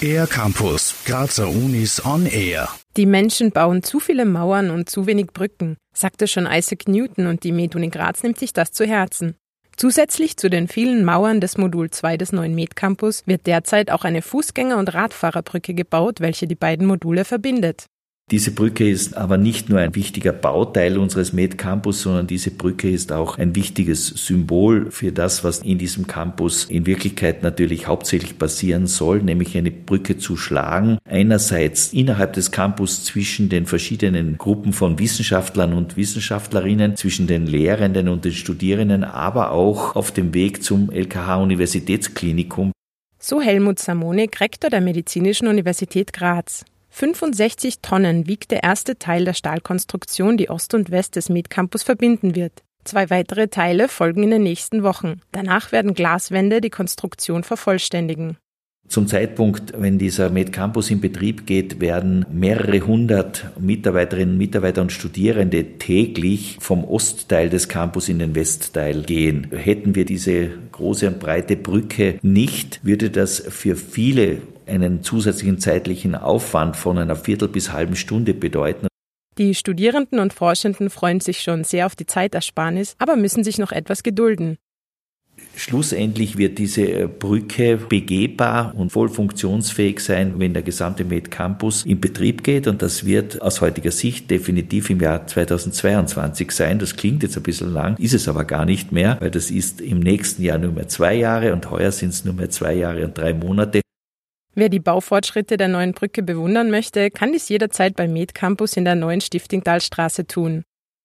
Air Campus, Grazer Unis on Air. Die Menschen bauen zu viele Mauern und zu wenig Brücken, sagte schon Isaac Newton und die MedUni Graz nimmt sich das zu Herzen. Zusätzlich zu den vielen Mauern des Modul 2 des neuen Med-Campus wird derzeit auch eine Fußgänger- und Radfahrerbrücke gebaut, welche die beiden Module verbindet. Diese Brücke ist aber nicht nur ein wichtiger Bauteil unseres Med Campus, sondern diese Brücke ist auch ein wichtiges Symbol für das, was in diesem Campus in Wirklichkeit natürlich hauptsächlich passieren soll, nämlich eine Brücke zu schlagen. Einerseits innerhalb des Campus zwischen den verschiedenen Gruppen von Wissenschaftlern und Wissenschaftlerinnen, zwischen den Lehrenden und den Studierenden, aber auch auf dem Weg zum LKH Universitätsklinikum. So Helmut Samonik, Rektor der Medizinischen Universität Graz. 65 Tonnen wiegt der erste Teil der Stahlkonstruktion, die Ost und West des Med-Campus verbinden wird. Zwei weitere Teile folgen in den nächsten Wochen. Danach werden Glaswände die Konstruktion vervollständigen. Zum Zeitpunkt, wenn dieser Med-Campus in Betrieb geht, werden mehrere hundert Mitarbeiterinnen, Mitarbeiter und Studierende täglich vom Ostteil des Campus in den Westteil gehen. Hätten wir diese große und breite Brücke nicht, würde das für viele einen zusätzlichen zeitlichen Aufwand von einer Viertel bis halben Stunde bedeuten. Die Studierenden und Forschenden freuen sich schon sehr auf die Zeitersparnis, aber müssen sich noch etwas gedulden. Schlussendlich wird diese Brücke begehbar und voll funktionsfähig sein, wenn der gesamte Med Campus in Betrieb geht. Und das wird aus heutiger Sicht definitiv im Jahr 2022 sein. Das klingt jetzt ein bisschen lang, ist es aber gar nicht mehr, weil das ist im nächsten Jahr nur mehr zwei Jahre und heuer sind es nur mehr zwei Jahre und drei Monate. Wer die Baufortschritte der neuen Brücke bewundern möchte, kann dies jederzeit beim Med Campus in der neuen Stiftingtalstraße tun.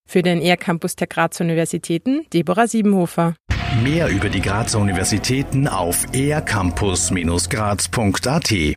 Für den ER Campus der Grazer Universitäten, Deborah Siebenhofer. Mehr über die Grazer Universitäten auf ercampus-graz.at